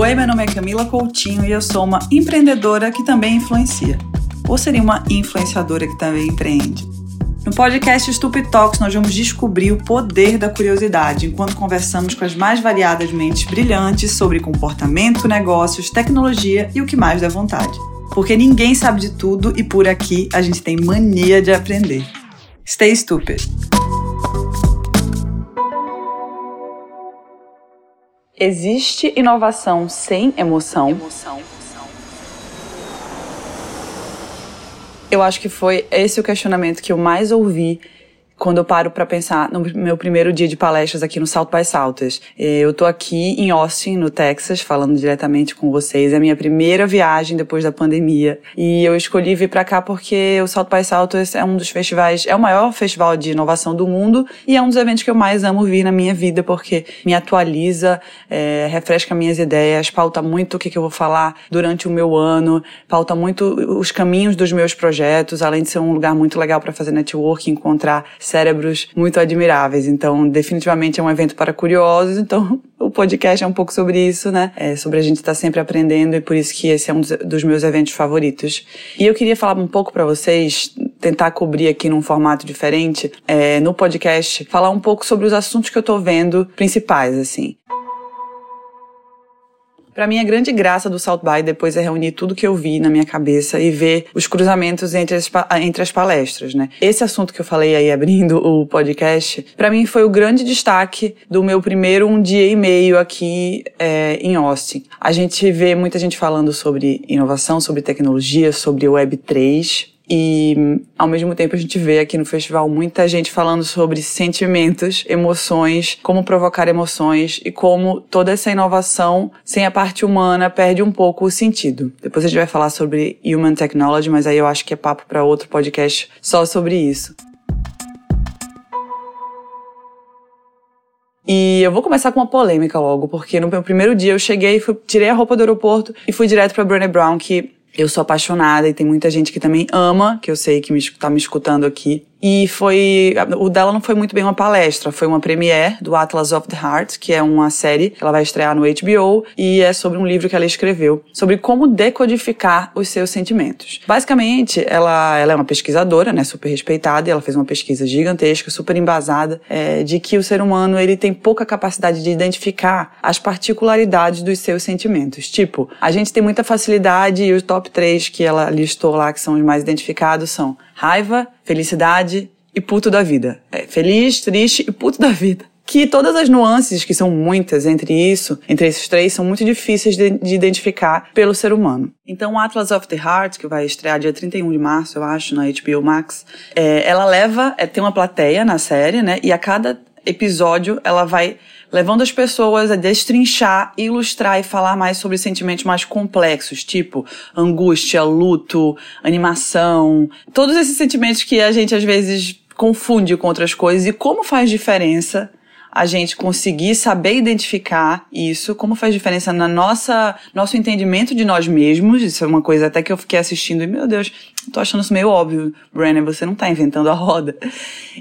Oi, meu nome é Camila Coutinho e eu sou uma empreendedora que também influencia. Ou seria uma influenciadora que também empreende? No podcast Stupid Talks, nós vamos descobrir o poder da curiosidade enquanto conversamos com as mais variadas mentes brilhantes sobre comportamento, negócios, tecnologia e o que mais der vontade. Porque ninguém sabe de tudo e por aqui a gente tem mania de aprender. Stay stupid! Existe inovação sem emoção? emoção. Eu acho que foi esse o questionamento que eu mais ouvi quando eu paro para pensar no meu primeiro dia de palestras aqui no South by Southwest. Eu tô aqui em Austin, no Texas, falando diretamente com vocês. É a minha primeira viagem depois da pandemia. E eu escolhi vir para cá porque o South by Southwest é um dos festivais, é o maior festival de inovação do mundo e é um dos eventos que eu mais amo vir na minha vida porque me atualiza, é, refresca minhas ideias, pauta muito o que, que eu vou falar durante o meu ano, pauta muito os caminhos dos meus projetos, além de ser um lugar muito legal para fazer networking, encontrar cérebros muito admiráveis. Então, definitivamente é um evento para curiosos. Então, o podcast é um pouco sobre isso, né? É sobre a gente estar tá sempre aprendendo e por isso que esse é um dos meus eventos favoritos. E eu queria falar um pouco para vocês, tentar cobrir aqui num formato diferente, é, no podcast, falar um pouco sobre os assuntos que eu tô vendo principais, assim. Para mim, a grande graça do South By depois é reunir tudo que eu vi na minha cabeça e ver os cruzamentos entre as, entre as palestras, né? Esse assunto que eu falei aí abrindo o podcast, para mim foi o grande destaque do meu primeiro um dia e meio aqui é, em Austin. A gente vê muita gente falando sobre inovação, sobre tecnologia, sobre Web 3, e ao mesmo tempo a gente vê aqui no festival muita gente falando sobre sentimentos, emoções, como provocar emoções e como toda essa inovação sem a parte humana perde um pouco o sentido. Depois a gente vai falar sobre Human Technology, mas aí eu acho que é papo para outro podcast só sobre isso. E eu vou começar com uma polêmica logo, porque no meu primeiro dia eu cheguei, fui, tirei a roupa do aeroporto e fui direto para Brené Brown, que eu sou apaixonada e tem muita gente que também ama, que eu sei que me, tá me escutando aqui. E foi. O dela não foi muito bem uma palestra, foi uma premiere do Atlas of the Heart, que é uma série que ela vai estrear no HBO e é sobre um livro que ela escreveu, sobre como decodificar os seus sentimentos. Basicamente, ela, ela é uma pesquisadora, né, super respeitada, e ela fez uma pesquisa gigantesca, super embasada, é, de que o ser humano ele tem pouca capacidade de identificar as particularidades dos seus sentimentos. Tipo, a gente tem muita facilidade e os top 3 que ela listou lá, que são os mais identificados, são raiva, felicidade e puto da vida. É, feliz, triste e puto da vida. Que todas as nuances, que são muitas entre isso, entre esses três, são muito difíceis de, de identificar pelo ser humano. Então, Atlas of the Heart, que vai estrear dia 31 de março, eu acho, na HBO Max, é, ela leva, é, tem uma plateia na série, né? E a cada episódio ela vai levando as pessoas a destrinchar, ilustrar e falar mais sobre sentimentos mais complexos, tipo angústia, luto, animação, todos esses sentimentos que a gente às vezes confunde com outras coisas e como faz diferença a gente conseguir saber identificar isso, como faz diferença na nossa nosso entendimento de nós mesmos. Isso é uma coisa até que eu fiquei assistindo e meu Deus, tô achando isso meio óbvio, Brennan, você não tá inventando a roda.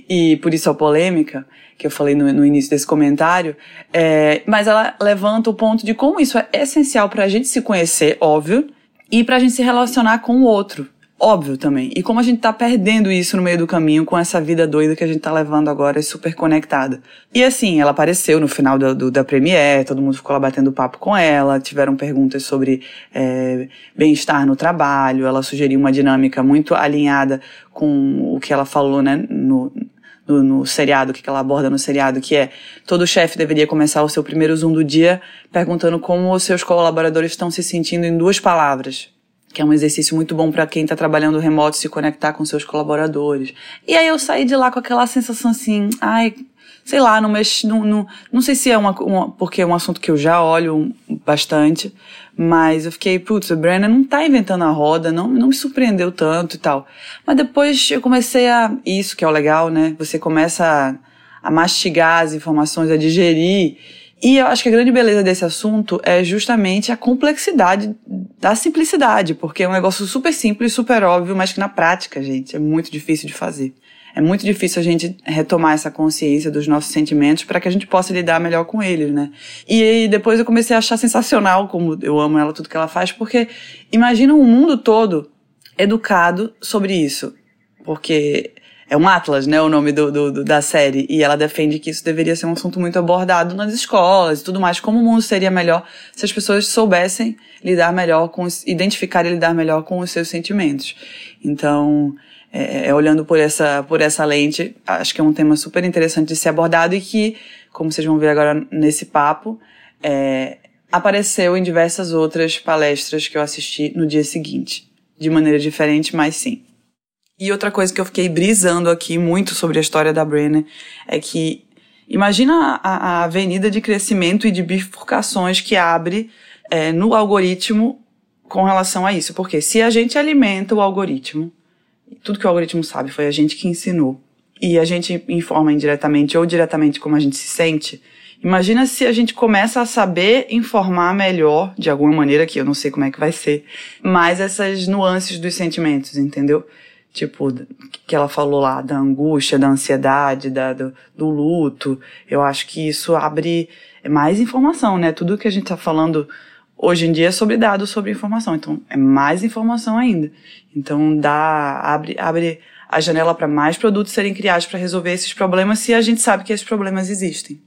E por isso a polêmica que eu falei no, no início desse comentário, é, mas ela levanta o ponto de como isso é essencial para a gente se conhecer, óbvio, e para a gente se relacionar com o outro, óbvio também. E como a gente tá perdendo isso no meio do caminho com essa vida doida que a gente tá levando agora, super conectada. E assim, ela apareceu no final do, do, da Premiere, todo mundo ficou lá batendo papo com ela, tiveram perguntas sobre é, bem-estar no trabalho, ela sugeriu uma dinâmica muito alinhada com o que ela falou, né, no, no, no seriado, que ela aborda no seriado, que é todo chefe deveria começar o seu primeiro Zoom do dia perguntando como os seus colaboradores estão se sentindo em duas palavras que é um exercício muito bom para quem está trabalhando remoto se conectar com seus colaboradores. E aí eu saí de lá com aquela sensação assim, ai, sei lá, não mexe, não, não, não sei se é uma, uma, porque é um assunto que eu já olho bastante, mas eu fiquei, putz, o Brennan não tá inventando a roda, não, não me surpreendeu tanto e tal. Mas depois eu comecei a, isso que é o legal, né? Você começa a, a mastigar as informações, a digerir, e eu acho que a grande beleza desse assunto é justamente a complexidade da simplicidade, porque é um negócio super simples, super óbvio, mas que na prática, gente, é muito difícil de fazer. é muito difícil a gente retomar essa consciência dos nossos sentimentos para que a gente possa lidar melhor com eles, né? E depois eu comecei a achar sensacional como eu amo ela, tudo que ela faz, porque imagina um mundo todo educado sobre isso. Porque é um Atlas, né, o nome do, do, do, da série, e ela defende que isso deveria ser um assunto muito abordado nas escolas e tudo mais, como o mundo seria melhor se as pessoas soubessem lidar melhor com, identificar e lidar melhor com os seus sentimentos. Então, é, é, olhando por essa, por essa lente, acho que é um tema super interessante de ser abordado e que, como vocês vão ver agora nesse papo, é, apareceu em diversas outras palestras que eu assisti no dia seguinte. De maneira diferente, mas sim. E outra coisa que eu fiquei brisando aqui muito sobre a história da Brenner é que imagina a, a avenida de crescimento e de bifurcações que abre é, no algoritmo com relação a isso. Porque se a gente alimenta o algoritmo, tudo que o algoritmo sabe foi a gente que ensinou, e a gente informa indiretamente ou diretamente como a gente se sente, imagina se a gente começa a saber informar melhor, de alguma maneira, que eu não sei como é que vai ser, mais essas nuances dos sentimentos, entendeu? Tipo, que ela falou lá da angústia, da ansiedade, da, do, do luto. Eu acho que isso abre mais informação, né? Tudo que a gente tá falando hoje em dia é sobre dados, sobre informação. Então, é mais informação ainda. Então, dá, abre, abre a janela para mais produtos serem criados para resolver esses problemas se a gente sabe que esses problemas existem.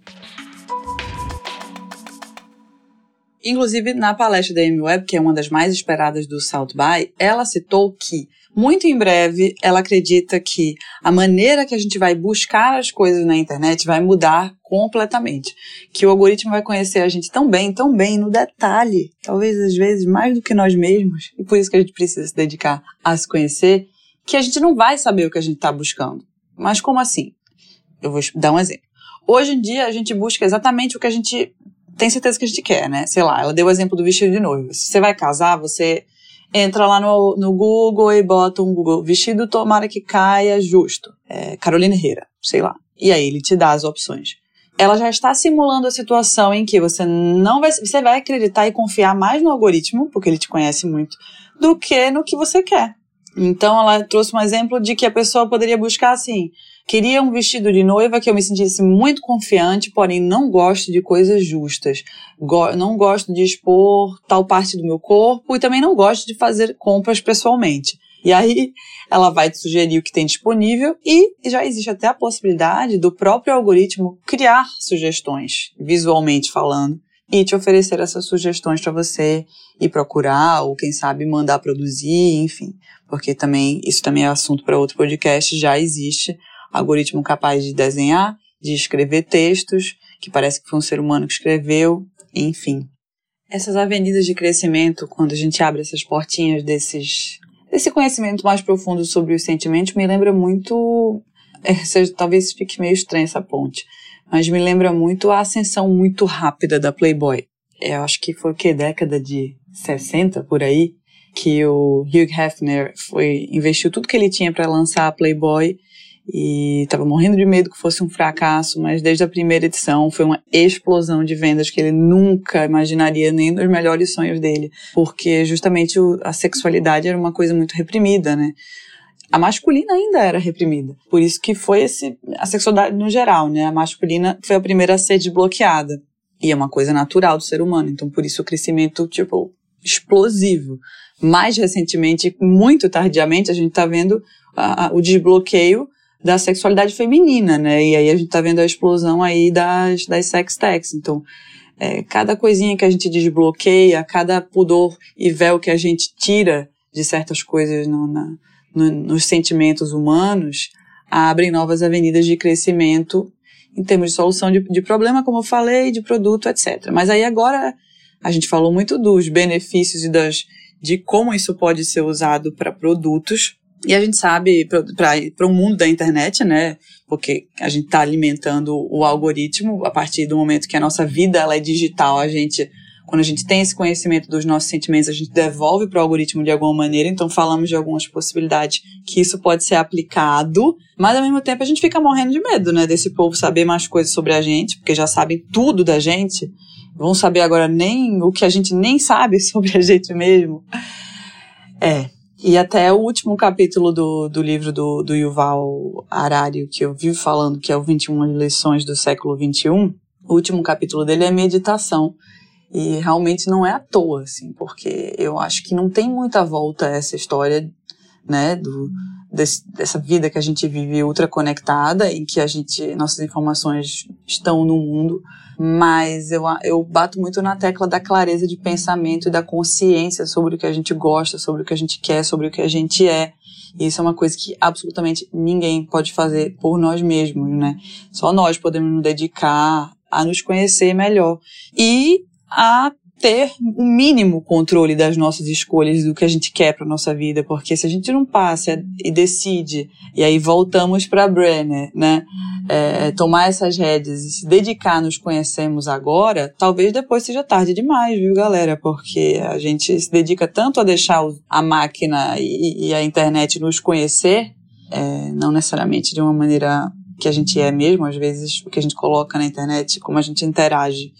Inclusive, na palestra da Amy Webb, que é uma das mais esperadas do South By, ela citou que muito em breve, ela acredita que a maneira que a gente vai buscar as coisas na internet vai mudar completamente. Que o algoritmo vai conhecer a gente tão bem, tão bem, no detalhe, talvez às vezes mais do que nós mesmos, e por isso que a gente precisa se dedicar a se conhecer, que a gente não vai saber o que a gente está buscando. Mas como assim? Eu vou dar um exemplo. Hoje em dia, a gente busca exatamente o que a gente tem certeza que a gente quer, né? Sei lá, ela deu o exemplo do vestido de noiva. Se você vai casar, você entra lá no, no Google e bota um Google vestido tomara que caia justo. É, Carolina Herrera, sei lá. E aí ele te dá as opções. Ela já está simulando a situação em que você não vai, você vai acreditar e confiar mais no algoritmo, porque ele te conhece muito, do que no que você quer. Então ela trouxe um exemplo de que a pessoa poderia buscar assim, Queria um vestido de noiva que eu me sentisse muito confiante, porém não gosto de coisas justas. Go não gosto de expor tal parte do meu corpo e também não gosto de fazer compras pessoalmente. E aí ela vai te sugerir o que tem disponível e já existe até a possibilidade do próprio algoritmo criar sugestões, visualmente falando, e te oferecer essas sugestões para você ir procurar ou quem sabe mandar produzir, enfim, porque também isso também é assunto para outro podcast, já existe algoritmo capaz de desenhar, de escrever textos, que parece que foi um ser humano que escreveu, enfim. Essas avenidas de crescimento, quando a gente abre essas portinhas desses, desse conhecimento mais profundo sobre os sentimentos, me lembra muito, seja, talvez fique meio estranha essa ponte, mas me lembra muito a ascensão muito rápida da Playboy. Eu acho que foi o que década de 60 por aí que o Hugh Hefner foi investiu tudo que ele tinha para lançar a Playboy e estava morrendo de medo que fosse um fracasso, mas desde a primeira edição foi uma explosão de vendas que ele nunca imaginaria nem nos melhores sonhos dele, porque justamente o, a sexualidade era uma coisa muito reprimida, né? A masculina ainda era reprimida. Por isso que foi esse a sexualidade no geral, né? A masculina foi a primeira a ser desbloqueada. E é uma coisa natural do ser humano, então por isso o crescimento tipo explosivo. Mais recentemente, muito tardiamente, a gente está vendo a, o desbloqueio da sexualidade feminina, né? E aí a gente tá vendo a explosão aí das, das sex techs. Então, é, cada coisinha que a gente desbloqueia, cada pudor e véu que a gente tira de certas coisas no, na, no, nos sentimentos humanos, abrem novas avenidas de crescimento em termos de solução de, de problema, como eu falei, de produto, etc. Mas aí agora a gente falou muito dos benefícios e das, de como isso pode ser usado para produtos, e a gente sabe, para o mundo da internet, né? Porque a gente está alimentando o algoritmo a partir do momento que a nossa vida ela é digital, a gente quando a gente tem esse conhecimento dos nossos sentimentos, a gente devolve para o algoritmo de alguma maneira, então falamos de algumas possibilidades que isso pode ser aplicado, mas ao mesmo tempo a gente fica morrendo de medo, né, desse povo saber mais coisas sobre a gente, porque já sabem tudo da gente, vão saber agora nem o que a gente nem sabe sobre a gente mesmo. É, E até o último capítulo do, do livro do, do Yuval Harari, que eu vivo falando, que é o 21 lições do século 21, o último capítulo dele é meditação. E realmente não é à toa, assim, porque eu acho que não tem muita volta essa história, né, do, desse, dessa vida que a gente vive ultra conectada, em que a gente, nossas informações estão no mundo, mas eu, eu bato muito na tecla da clareza de pensamento e da consciência sobre o que a gente gosta, sobre o que a gente quer, sobre o que a gente é. E isso é uma coisa que absolutamente ninguém pode fazer por nós mesmos, né? Só nós podemos nos dedicar a nos conhecer melhor e a ter o mínimo controle das nossas escolhas, do que a gente quer para nossa vida, porque se a gente não passa e decide, e aí voltamos para Brenner, né? É, tomar essas rédeas e se dedicar nos conhecemos agora, talvez depois seja tarde demais, viu, galera? Porque a gente se dedica tanto a deixar a máquina e, e a internet nos conhecer, é, não necessariamente de uma maneira que a gente é mesmo, às vezes o que a gente coloca na internet, como a gente interage,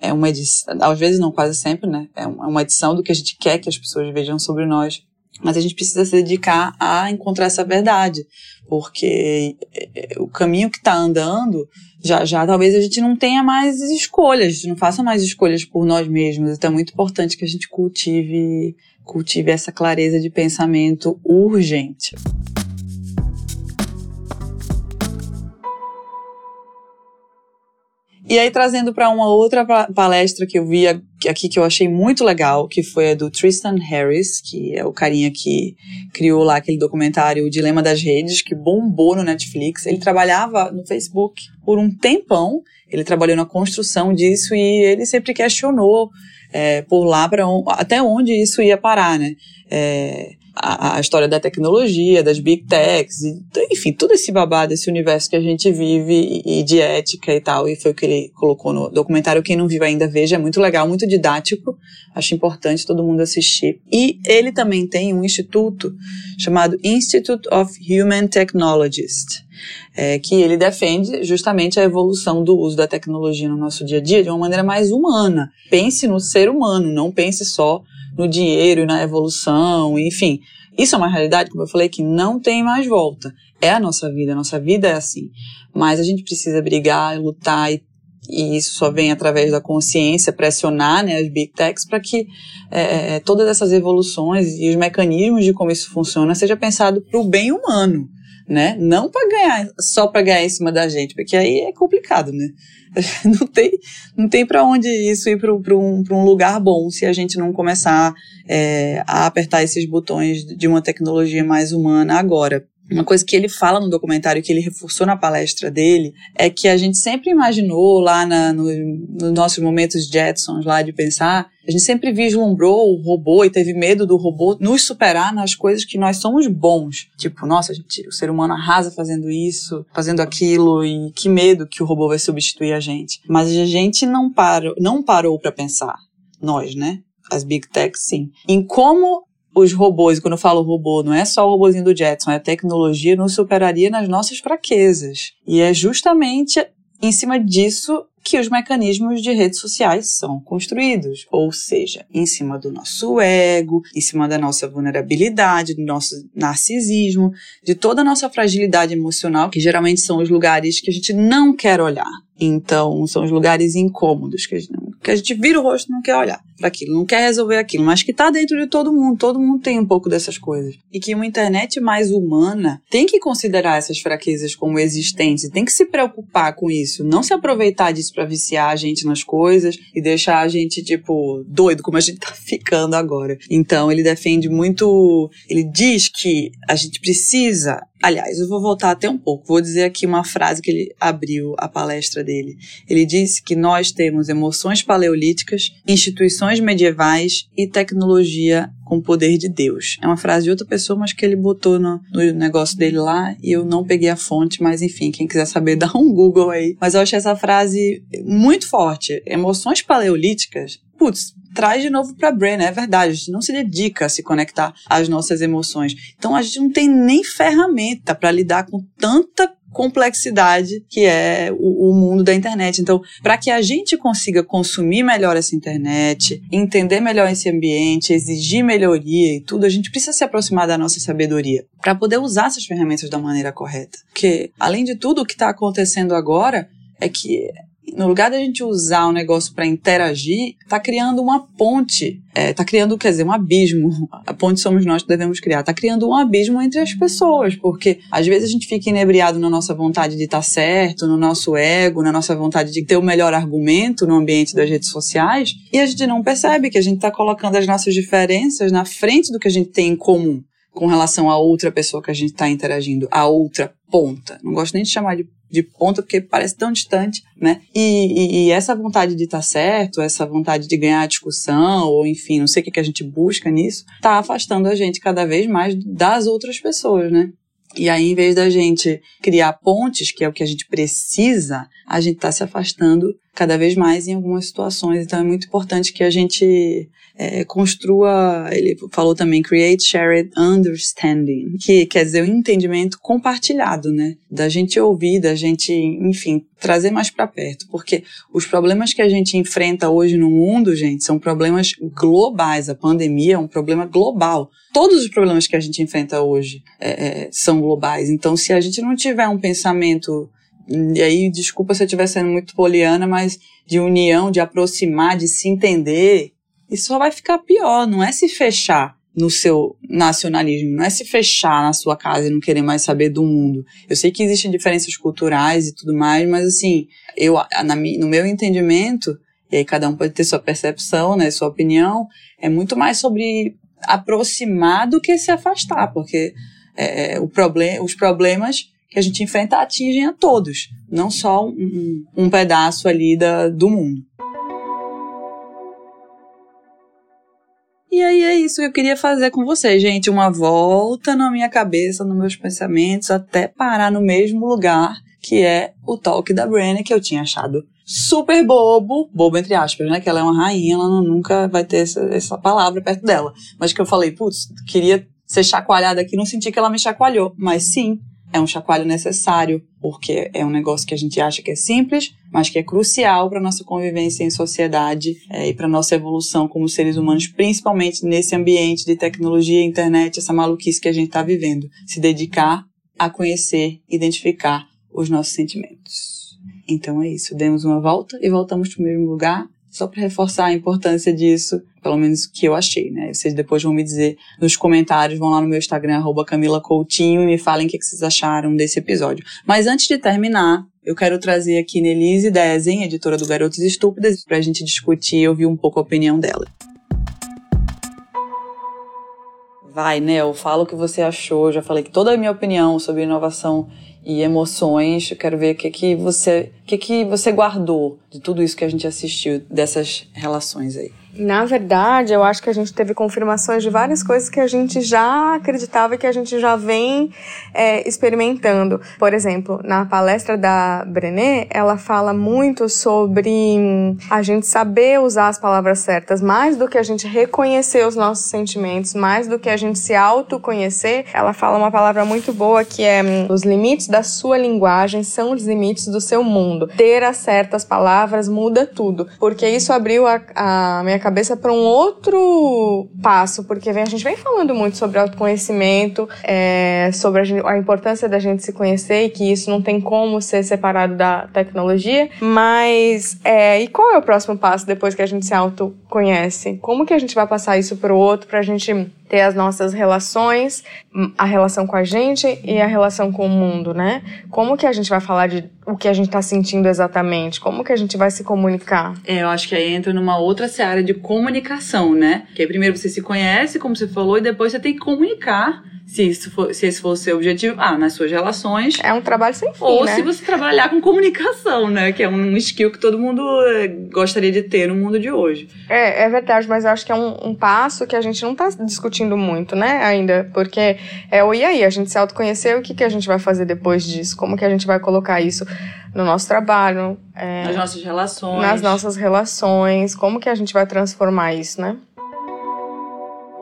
é uma edição, às vezes não, quase sempre, né? É, é uma edição do que a gente quer que as pessoas vejam sobre nós. Mas a gente precisa se dedicar a encontrar essa verdade, porque é, é, o caminho que está andando, já já talvez a gente não tenha mais escolhas, a gente não faça mais escolhas por nós mesmos. Então é muito importante que a gente cultive, cultive essa clareza de pensamento urgente. E aí, trazendo para uma outra palestra que eu vi aqui que eu achei muito legal, que foi a do Tristan Harris, que é o carinha que criou lá aquele documentário O Dilema das Redes, que bombou no Netflix. Ele trabalhava no Facebook por um tempão, ele trabalhou na construção disso e ele sempre questionou é, por lá para até onde isso ia parar, né? É, a, a, história da tecnologia, das big techs, e, enfim, todo esse babado, esse universo que a gente vive e, e, de ética e tal, e foi o que ele colocou no documentário. Quem não viu ainda veja, é muito legal, muito didático, acho importante todo mundo assistir. E ele também tem um instituto chamado Institute of Human Technologists, é, que ele defende justamente a evolução do uso da tecnologia no nosso dia a dia de uma maneira mais humana. Pense no ser humano, não pense só no dinheiro e na evolução, enfim. Isso é uma realidade, como eu falei, que não tem mais volta. É a nossa vida, a nossa vida é assim. Mas a gente precisa brigar, lutar e, e isso só vem através da consciência, pressionar né, as big techs para que é, é, todas essas evoluções e os mecanismos de como isso funciona seja pensado para o bem humano né? Não para ganhar, só para ganhar em cima da gente, porque aí é complicado, né? Não tem, não tem para onde isso ir para um, um lugar bom se a gente não começar é, a apertar esses botões de uma tecnologia mais humana agora. Uma coisa que ele fala no documentário, que ele reforçou na palestra dele, é que a gente sempre imaginou lá na, no, nos nossos momentos Jetsons lá de pensar, a gente sempre vislumbrou o robô e teve medo do robô nos superar nas coisas que nós somos bons. Tipo, nossa, gente, o ser humano arrasa fazendo isso, fazendo aquilo e que medo que o robô vai substituir a gente. Mas a gente não parou, não parou para pensar, nós, né? As big techs, sim. Em como os robôs, quando eu falo robô, não é só o robôzinho do Jetson, é a tecnologia nos superaria nas nossas fraquezas. E é justamente em cima disso que os mecanismos de redes sociais são construídos, ou seja, em cima do nosso ego, em cima da nossa vulnerabilidade, do nosso narcisismo, de toda a nossa fragilidade emocional, que geralmente são os lugares que a gente não quer olhar. Então, são os lugares incômodos que a gente, que a gente vira o rosto e não quer olhar para aquilo, não quer resolver aquilo, mas que está dentro de todo mundo. Todo mundo tem um pouco dessas coisas. E que uma internet mais humana tem que considerar essas fraquezas como existentes, tem que se preocupar com isso, não se aproveitar disso para viciar a gente nas coisas e deixar a gente, tipo, doido, como a gente tá ficando agora. Então, ele defende muito. Ele diz que a gente precisa Aliás, eu vou voltar até um pouco. Vou dizer aqui uma frase que ele abriu a palestra dele. Ele disse que nós temos emoções paleolíticas, instituições medievais e tecnologia com o poder de Deus. É uma frase de outra pessoa, mas que ele botou no, no, negócio dele lá e eu não peguei a fonte, mas enfim, quem quiser saber, dá um Google aí. Mas eu achei essa frase muito forte. Emoções paleolíticas, putz, traz de novo para Brenner, é verdade, a gente não se dedica a se conectar às nossas emoções. Então a gente não tem nem ferramenta para lidar com tanta complexidade que é o, o mundo da internet. Então, para que a gente consiga consumir melhor essa internet, entender melhor esse ambiente, exigir melhoria e tudo, a gente precisa se aproximar da nossa sabedoria para poder usar essas ferramentas da maneira correta. Porque, além de tudo, o que está acontecendo agora é que no lugar da gente usar o negócio para interagir, tá criando uma ponte, é, tá criando, quer dizer, um abismo. A ponte somos nós que devemos criar. Tá criando um abismo entre as pessoas, porque às vezes a gente fica inebriado na nossa vontade de estar tá certo, no nosso ego, na nossa vontade de ter o melhor argumento no ambiente das redes sociais, e a gente não percebe que a gente tá colocando as nossas diferenças na frente do que a gente tem em comum com relação a outra pessoa que a gente está interagindo, a outra ponta. Não gosto nem de chamar de de ponta, porque parece tão distante, né? E, e, e essa vontade de estar tá certo, essa vontade de ganhar a discussão, ou enfim, não sei o que, que a gente busca nisso, tá afastando a gente cada vez mais das outras pessoas, né? E aí, em vez da gente criar pontes, que é o que a gente precisa, a gente está se afastando cada vez mais em algumas situações. Então, é muito importante que a gente é, construa, ele falou também, create shared understanding, que quer dizer o um entendimento compartilhado, né? Da gente ouvir, da gente, enfim, trazer mais para perto. Porque os problemas que a gente enfrenta hoje no mundo, gente, são problemas globais. A pandemia é um problema global. Todos os problemas que a gente enfrenta hoje é, é, são globais. Então, se a gente não tiver um pensamento e aí, desculpa se eu estiver sendo muito poliana, mas de união, de aproximar, de se entender, isso só vai ficar pior, não é se fechar no seu nacionalismo, não é se fechar na sua casa e não querer mais saber do mundo. Eu sei que existem diferenças culturais e tudo mais, mas assim, eu, na, no meu entendimento, e aí cada um pode ter sua percepção, né, sua opinião, é muito mais sobre aproximar do que se afastar, porque é, é o problem, os problemas que a gente enfrenta atingem a todos, não só um, um pedaço ali da, do mundo. E aí é isso que eu queria fazer com vocês, gente. Uma volta na minha cabeça, nos meus pensamentos, até parar no mesmo lugar, que é o talk da Brenner, que eu tinha achado super bobo, bobo entre aspas, né? Que ela é uma rainha, ela não, nunca vai ter essa, essa palavra perto dela. Mas que eu falei, putz, queria ser chacoalhada aqui, não senti que ela me chacoalhou. Mas sim, é um chacoalho necessário, porque é um negócio que a gente acha que é simples, mas que é crucial para nossa convivência em sociedade é, e para nossa evolução como seres humanos, principalmente nesse ambiente de tecnologia, internet, essa maluquice que a gente está vivendo. Se dedicar a conhecer, identificar os nossos sentimentos. Então é isso, demos uma volta e voltamos para o mesmo lugar só para reforçar a importância disso, pelo menos que eu achei, né? Vocês depois vão me dizer nos comentários, vão lá no meu Instagram, arroba Camila Coutinho, e me falem o que vocês acharam desse episódio. Mas antes de terminar, eu quero trazer aqui Nelise Dezen, editora do Garotos Estúpidas, para a gente discutir e ouvir um pouco a opinião dela. Vai, Nel, fala o que você achou. Eu já falei que toda a minha opinião sobre inovação e emoções. Eu quero ver o que que você, que que você guardou de tudo isso que a gente assistiu dessas relações aí. Na verdade, eu acho que a gente teve confirmações de várias coisas que a gente já acreditava e que a gente já vem é, experimentando. Por exemplo, na palestra da Brené, ela fala muito sobre a gente saber usar as palavras certas, mais do que a gente reconhecer os nossos sentimentos, mais do que a gente se autoconhecer. Ela fala uma palavra muito boa que é os limites da sua linguagem são os limites do seu mundo. Ter as certas palavras muda tudo, porque isso abriu a, a minha cabeça para um outro passo, porque vem, a gente vem falando muito sobre autoconhecimento, é, sobre a, a, importância da gente se conhecer e que isso não tem como ser separado da tecnologia. Mas, é, e qual é o próximo passo depois que a gente se autoconhece? Como que a gente vai passar isso para o outro, para a gente ter as nossas relações, a relação com a gente e a relação com o mundo, né? Como que a gente vai falar de o que a gente está sentindo exatamente? Como que a gente vai se comunicar? É, eu acho que aí entra numa outra seara de comunicação, né? Que aí primeiro você se conhece, como você falou, e depois você tem que comunicar se, isso for, se esse for o seu objetivo, ah, nas suas relações. É um trabalho sem fim, Ou né? se você trabalhar com comunicação, né? Que é um skill que todo mundo eh, gostaria de ter no mundo de hoje. É, é verdade, mas eu acho que é um, um passo que a gente não está discutindo muito, né, ainda. Porque é o e aí, a gente se autoconhecer, o que, que a gente vai fazer depois disso? Como que a gente vai colocar isso no nosso trabalho? É, nas nossas relações. Nas nossas relações. Como que a gente vai transformar isso, né?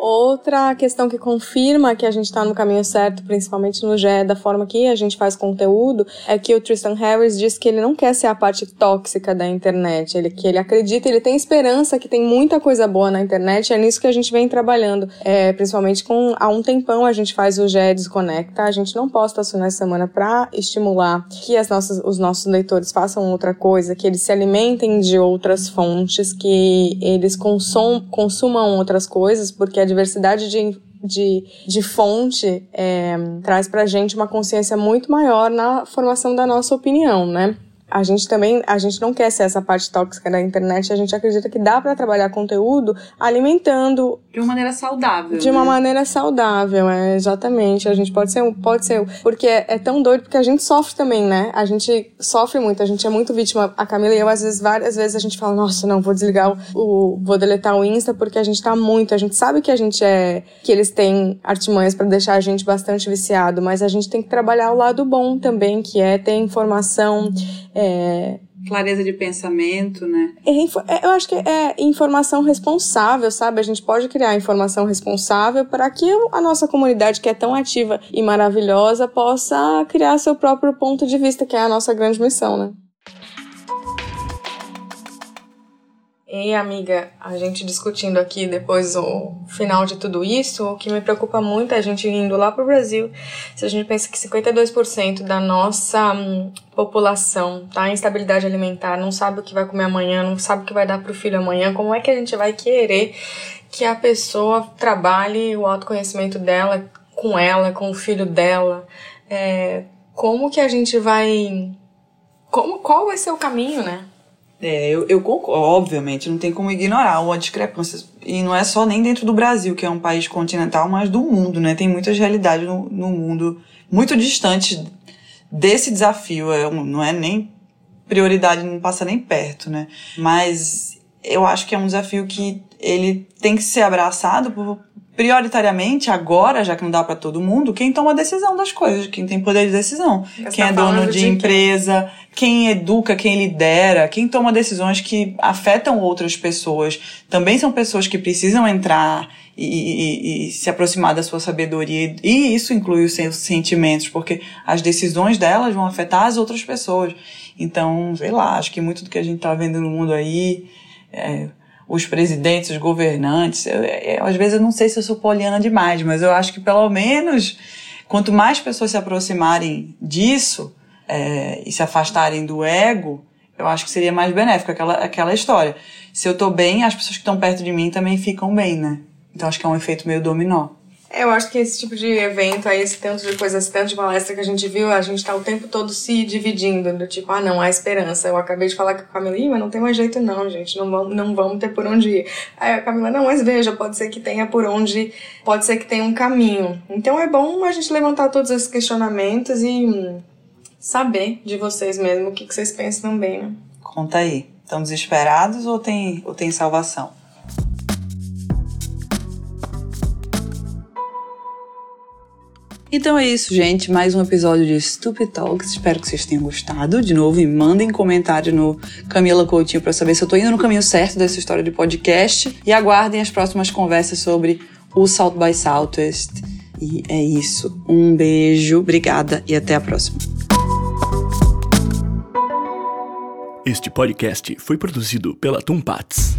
Outra questão que confirma que a gente está no caminho certo, principalmente no GE, da forma que a gente faz conteúdo, é que o Tristan Harris diz que ele não quer ser a parte tóxica da internet. Ele que ele acredita, ele tem esperança que tem muita coisa boa na internet. É nisso que a gente vem trabalhando, é, principalmente com há um tempão a gente faz o GE Desconecta. A gente não posta as finais de semana para estimular que as nossas, os nossos leitores façam outra coisa, que eles se alimentem de outras fontes, que eles consum, consumam outras coisas, porque a diversidade de de, de fonte é, traz pra gente uma consciência muito maior na formação da nossa opinião, né? A gente também, a gente não quer ser essa parte tóxica da internet, a gente acredita que dá para trabalhar conteúdo alimentando de uma maneira saudável. De né? uma maneira saudável, é exatamente. A gente pode ser, pode ser, porque é, é, tão doido porque a gente sofre também, né? A gente sofre muito, a gente é muito vítima. A Camila e eu às vezes várias vezes a gente fala: "Nossa, não, vou desligar o, o vou deletar o Insta porque a gente tá muito, a gente sabe que a gente é que eles têm artimanhas para deixar a gente bastante viciado, mas a gente tem que trabalhar o lado bom também, que é ter informação é, clareza de pensamento, né? É, é, eu acho que é informação responsável, sabe? A gente pode criar informação responsável para que a nossa comunidade, que é tão ativa e maravilhosa, possa criar seu próprio ponto de vista, que é a nossa grande missão, né? Ei, amiga, a gente discutindo aqui depois o final de tudo isso, o que me preocupa muito é a gente indo lá pro Brasil. Se a gente pensa que 52% da nossa hum, população tá em instabilidade alimentar, não sabe o que vai comer amanhã, não sabe o que vai dar pro filho amanhã, como é que a gente vai querer que a pessoa trabalhe o autoconhecimento dela com ela, com o filho dela? É, como que a gente vai. Como, qual vai ser o caminho, né? É, eu, eu concordo, obviamente, não tem como ignorar uma discrepância. E não é só nem dentro do Brasil, que é um país continental, mas do mundo, né? Tem muitas realidades no, no mundo muito distantes desse desafio. É, não é nem prioridade, não passa nem perto, né? Mas eu acho que é um desafio que ele tem que ser abraçado por, prioritariamente, agora, já que não dá para todo mundo, quem toma a decisão das coisas, quem tem poder de decisão. Você quem tá é dono de, de empresa, quem educa, quem lidera, quem toma decisões que afetam outras pessoas. Também são pessoas que precisam entrar e, e, e se aproximar da sua sabedoria. E isso inclui os seus sentimentos, porque as decisões delas vão afetar as outras pessoas. Então, sei lá, acho que muito do que a gente tá vendo no mundo aí. É, os presidentes, os governantes. Eu, eu, às vezes eu não sei se eu sou poliana demais, mas eu acho que pelo menos quanto mais pessoas se aproximarem disso é, e se afastarem do ego, eu acho que seria mais benéfico aquela, aquela história. Se eu tô bem, as pessoas que estão perto de mim também ficam bem, né? Então acho que é um efeito meio dominó. Eu acho que esse tipo de evento aí, esse tanto de coisa, esse tanto de palestra que a gente viu, a gente tá o tempo todo se dividindo, do tipo, ah não, há esperança. Eu acabei de falar com a Camila, mas não tem mais jeito não, gente, não vamos, não vamos ter por onde ir. Aí a Camila, não, mas veja, pode ser que tenha por onde, pode ser que tenha um caminho. Então é bom a gente levantar todos esses questionamentos e hum, saber de vocês mesmo o que, que vocês pensam também, né? Conta aí, estão desesperados ou tem, ou tem salvação? Então é isso, gente. Mais um episódio de Stupid Talks. Espero que vocês tenham gostado. De novo, e mandem comentário no Camila Coutinho para saber se eu tô indo no caminho certo dessa história de podcast. E aguardem as próximas conversas sobre o South by Southwest. E é isso. Um beijo, obrigada e até a próxima. Este podcast foi produzido pela Tumpats.